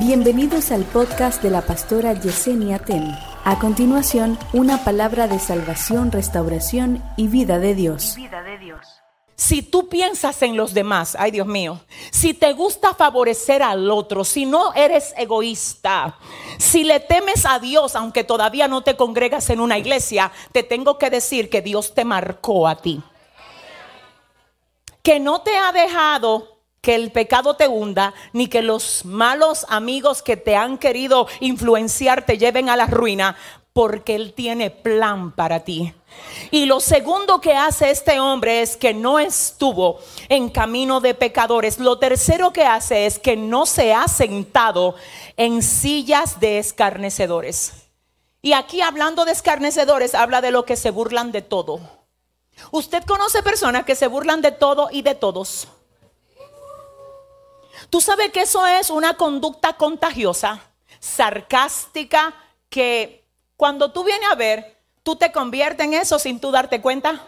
Bienvenidos al podcast de la pastora Yesenia Ten. A continuación, una palabra de salvación, restauración y vida de Dios. vida de Dios. Si tú piensas en los demás, ay Dios mío, si te gusta favorecer al otro, si no eres egoísta, si le temes a Dios, aunque todavía no te congregas en una iglesia, te tengo que decir que Dios te marcó a ti. Que no te ha dejado que el pecado te hunda, ni que los malos amigos que te han querido influenciar te lleven a la ruina, porque Él tiene plan para ti. Y lo segundo que hace este hombre es que no estuvo en camino de pecadores. Lo tercero que hace es que no se ha sentado en sillas de escarnecedores. Y aquí hablando de escarnecedores, habla de lo que se burlan de todo. Usted conoce personas que se burlan de todo y de todos. Tú sabes que eso es una conducta contagiosa, sarcástica, que cuando tú vienes a ver, tú te conviertes en eso sin tú darte cuenta.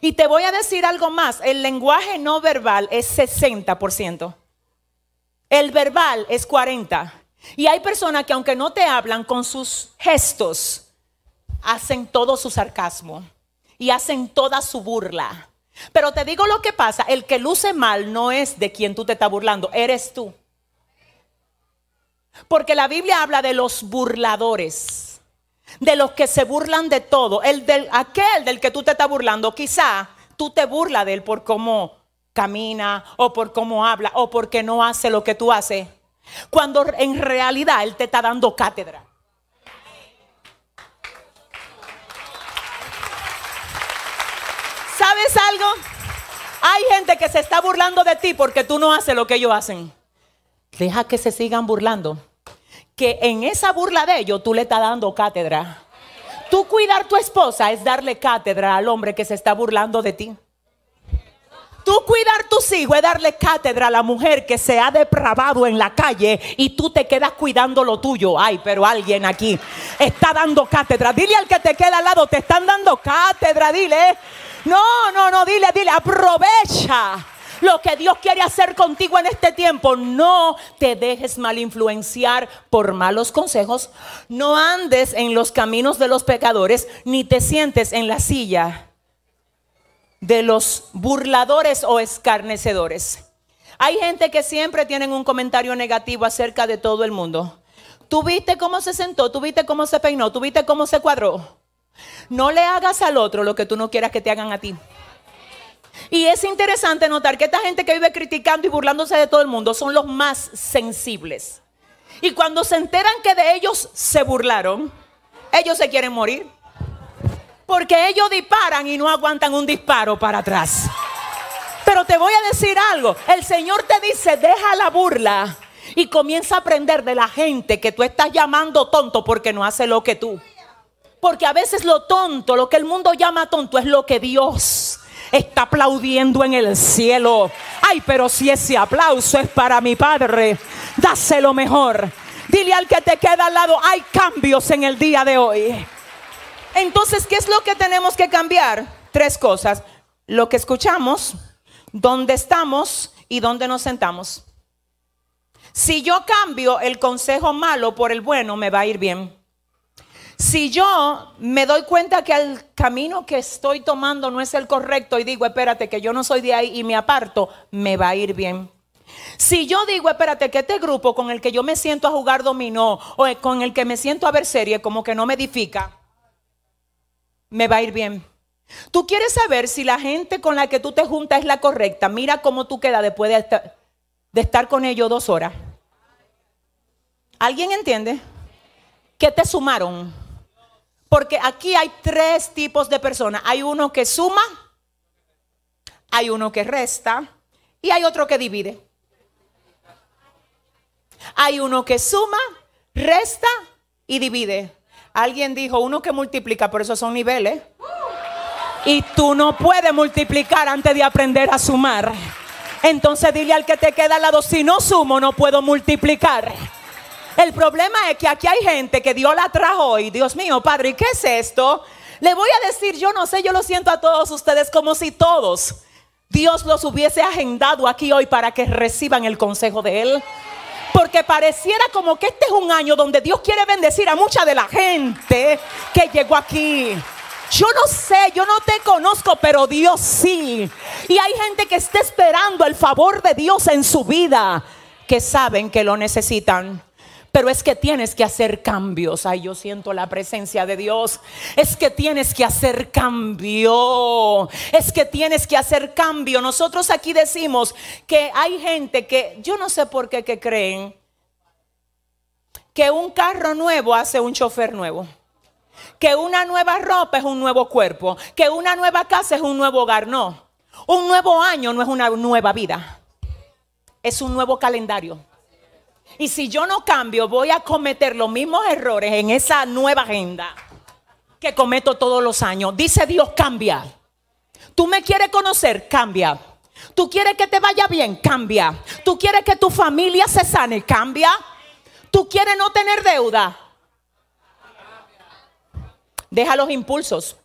Y te voy a decir algo más, el lenguaje no verbal es 60%. El verbal es 40%. Y hay personas que aunque no te hablan con sus gestos, hacen todo su sarcasmo y hacen toda su burla. Pero te digo lo que pasa, el que luce mal no es de quien tú te estás burlando, eres tú. Porque la Biblia habla de los burladores, de los que se burlan de todo. El del aquel del que tú te estás burlando, quizá tú te burlas de él por cómo camina o por cómo habla o porque no hace lo que tú haces. Cuando en realidad él te está dando cátedra. ¿Sabes algo? Hay gente que se está burlando de ti porque tú no haces lo que ellos hacen. Deja que se sigan burlando. Que en esa burla de ellos tú le estás dando cátedra. Tú cuidar tu esposa es darle cátedra al hombre que se está burlando de ti. Tú cuidar tus hijos es darle cátedra a la mujer que se ha depravado en la calle y tú te quedas cuidando lo tuyo. Ay, pero alguien aquí está dando cátedra. Dile al que te queda al lado, te están dando cátedra, dile. No, no, no, dile, dile, aprovecha lo que Dios quiere hacer contigo en este tiempo. No te dejes mal influenciar por malos consejos. No andes en los caminos de los pecadores, ni te sientes en la silla de los burladores o escarnecedores. Hay gente que siempre tienen un comentario negativo acerca de todo el mundo. ¿Tú viste cómo se sentó? ¿Tú viste cómo se peinó? ¿Tú viste cómo se cuadró? No le hagas al otro lo que tú no quieras que te hagan a ti. Y es interesante notar que esta gente que vive criticando y burlándose de todo el mundo son los más sensibles. Y cuando se enteran que de ellos se burlaron, ellos se quieren morir. Porque ellos disparan y no aguantan un disparo para atrás. Pero te voy a decir algo. El Señor te dice, deja la burla y comienza a aprender de la gente que tú estás llamando tonto porque no hace lo que tú. Porque a veces lo tonto, lo que el mundo llama tonto, es lo que Dios está aplaudiendo en el cielo. Ay, pero si ese aplauso es para mi Padre, dáselo mejor. Dile al que te queda al lado, hay cambios en el día de hoy. Entonces, ¿qué es lo que tenemos que cambiar? Tres cosas. Lo que escuchamos, dónde estamos y dónde nos sentamos. Si yo cambio el consejo malo por el bueno, me va a ir bien. Si yo me doy cuenta que el camino que estoy tomando no es el correcto y digo, espérate, que yo no soy de ahí y me aparto, me va a ir bien. Si yo digo, espérate, que este grupo con el que yo me siento a jugar dominó o con el que me siento a ver serie, como que no me edifica, me va a ir bien. Tú quieres saber si la gente con la que tú te juntas es la correcta. Mira cómo tú quedas después de estar, de estar con ellos dos horas. ¿Alguien entiende? ¿Qué te sumaron? Porque aquí hay tres tipos de personas. Hay uno que suma, hay uno que resta y hay otro que divide. Hay uno que suma, resta y divide. Alguien dijo, uno que multiplica, por eso son niveles. Y tú no puedes multiplicar antes de aprender a sumar. Entonces dile al que te queda al lado, si no sumo, no puedo multiplicar. El problema es que aquí hay gente que Dios la trajo hoy. Dios mío, Padre, ¿y qué es esto? Le voy a decir, yo no sé, yo lo siento a todos ustedes como si todos Dios los hubiese agendado aquí hoy para que reciban el consejo de Él. Porque pareciera como que este es un año donde Dios quiere bendecir a mucha de la gente que llegó aquí. Yo no sé, yo no te conozco, pero Dios sí. Y hay gente que está esperando el favor de Dios en su vida, que saben que lo necesitan. Pero es que tienes que hacer cambios. Ay, yo siento la presencia de Dios. Es que tienes que hacer cambio. Es que tienes que hacer cambio. Nosotros aquí decimos que hay gente que, yo no sé por qué que creen que un carro nuevo hace un chofer nuevo. Que una nueva ropa es un nuevo cuerpo. Que una nueva casa es un nuevo hogar. No. Un nuevo año no es una nueva vida. Es un nuevo calendario. Y si yo no cambio, voy a cometer los mismos errores en esa nueva agenda que cometo todos los años. Dice Dios, cambia. Tú me quieres conocer, cambia. Tú quieres que te vaya bien, cambia. Tú quieres que tu familia se sane, cambia. Tú quieres no tener deuda. Deja los impulsos.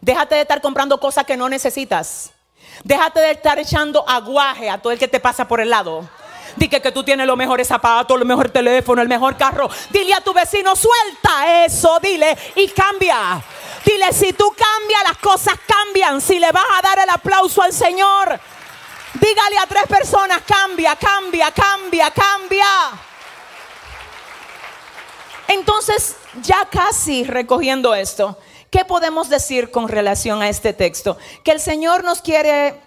Déjate de estar comprando cosas que no necesitas. Déjate de estar echando aguaje a todo el que te pasa por el lado. Dile que tú tienes los mejores zapatos, el mejor teléfono, el mejor carro. Dile a tu vecino, suelta eso, dile y cambia. Dile, si tú cambias, las cosas cambian. Si le vas a dar el aplauso al Señor, dígale a tres personas, cambia, cambia, cambia, cambia. Entonces, ya casi recogiendo esto, ¿qué podemos decir con relación a este texto? Que el Señor nos quiere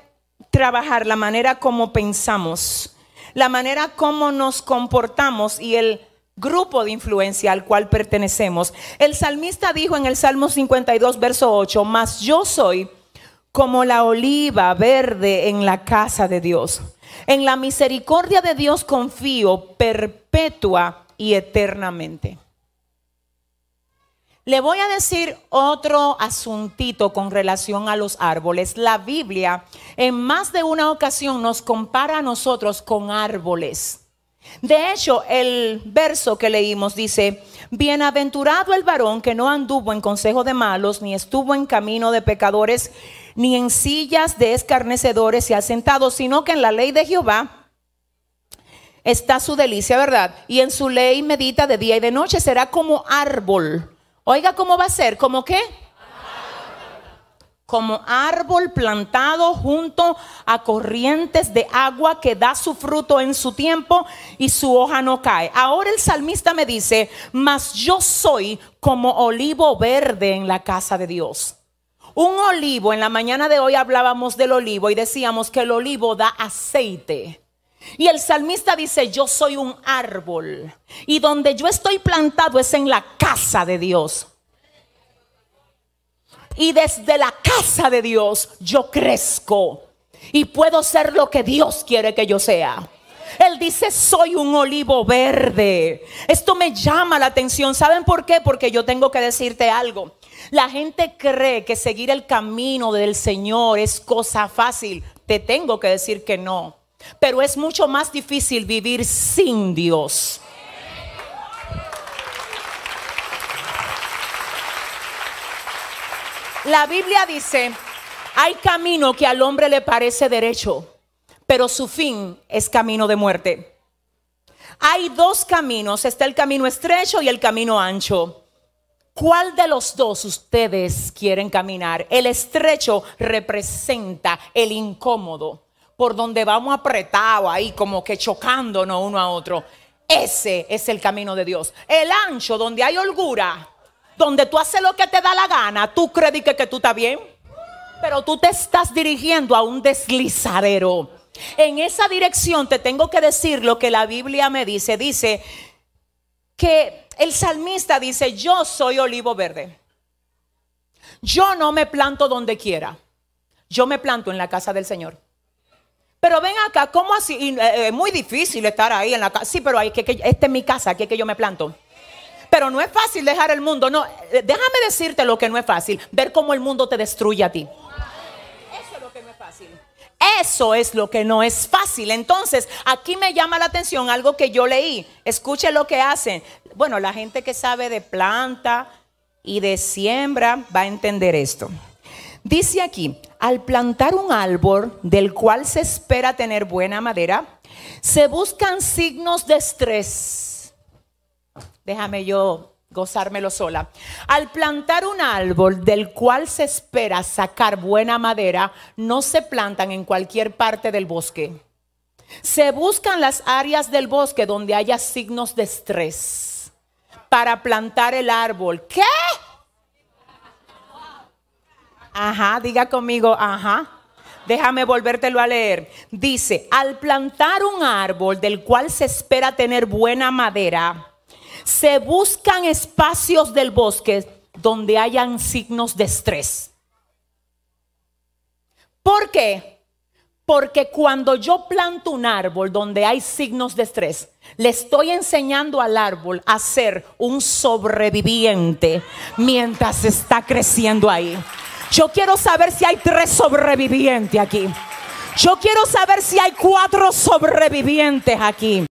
trabajar la manera como pensamos la manera como nos comportamos y el grupo de influencia al cual pertenecemos. El salmista dijo en el Salmo 52, verso 8, mas yo soy como la oliva verde en la casa de Dios. En la misericordia de Dios confío perpetua y eternamente. Le voy a decir otro asuntito con relación a los árboles. La Biblia en más de una ocasión nos compara a nosotros con árboles. De hecho, el verso que leímos dice, bienaventurado el varón que no anduvo en consejo de malos, ni estuvo en camino de pecadores, ni en sillas de escarnecedores y sentado, sino que en la ley de Jehová está su delicia, ¿verdad? Y en su ley medita de día y de noche, será como árbol Oiga cómo va a ser, ¿como qué? Como árbol plantado junto a corrientes de agua que da su fruto en su tiempo y su hoja no cae. Ahora el salmista me dice, mas yo soy como olivo verde en la casa de Dios. Un olivo, en la mañana de hoy hablábamos del olivo y decíamos que el olivo da aceite. Y el salmista dice, yo soy un árbol y donde yo estoy plantado es en la casa de Dios. Y desde la casa de Dios yo crezco y puedo ser lo que Dios quiere que yo sea. Él dice, soy un olivo verde. Esto me llama la atención. ¿Saben por qué? Porque yo tengo que decirte algo. La gente cree que seguir el camino del Señor es cosa fácil. Te tengo que decir que no. Pero es mucho más difícil vivir sin Dios. La Biblia dice, hay camino que al hombre le parece derecho, pero su fin es camino de muerte. Hay dos caminos, está el camino estrecho y el camino ancho. ¿Cuál de los dos ustedes quieren caminar? El estrecho representa el incómodo por donde vamos apretados ahí, como que chocándonos uno a otro. Ese es el camino de Dios. El ancho, donde hay holgura, donde tú haces lo que te da la gana, tú crees que, que tú estás bien, pero tú te estás dirigiendo a un deslizadero. En esa dirección te tengo que decir lo que la Biblia me dice. Dice que el salmista dice, yo soy olivo verde. Yo no me planto donde quiera. Yo me planto en la casa del Señor. Pero ven acá, ¿cómo así? Eh, es muy difícil estar ahí en la casa. Sí, pero hay que, que esta es mi casa, aquí es que yo me planto. Pero no es fácil dejar el mundo. No, eh, déjame decirte lo que no es fácil. Ver cómo el mundo te destruye a ti. Eso es lo que no es fácil. Eso es lo que no es fácil. Entonces, aquí me llama la atención algo que yo leí. Escuche lo que hacen. Bueno, la gente que sabe de planta y de siembra va a entender esto. Dice aquí, al plantar un árbol del cual se espera tener buena madera, Se buscan signos de estrés. Déjame yo gozármelo sola. Al plantar un árbol del cual se espera sacar buena madera, no se plantan en cualquier parte del bosque. Se buscan las áreas del bosque donde haya signos de estrés para plantar el árbol. ¿Qué? Ajá, diga conmigo, ajá. Déjame volvértelo a leer. Dice, al plantar un árbol del cual se espera tener buena madera, se buscan espacios del bosque donde hayan signos de estrés. ¿Por qué? Porque cuando yo planto un árbol donde hay signos de estrés, le estoy enseñando al árbol a ser un sobreviviente mientras está creciendo ahí. Yo quiero saber si hay tres sobrevivientes aquí. Yo quiero saber si hay cuatro sobrevivientes aquí.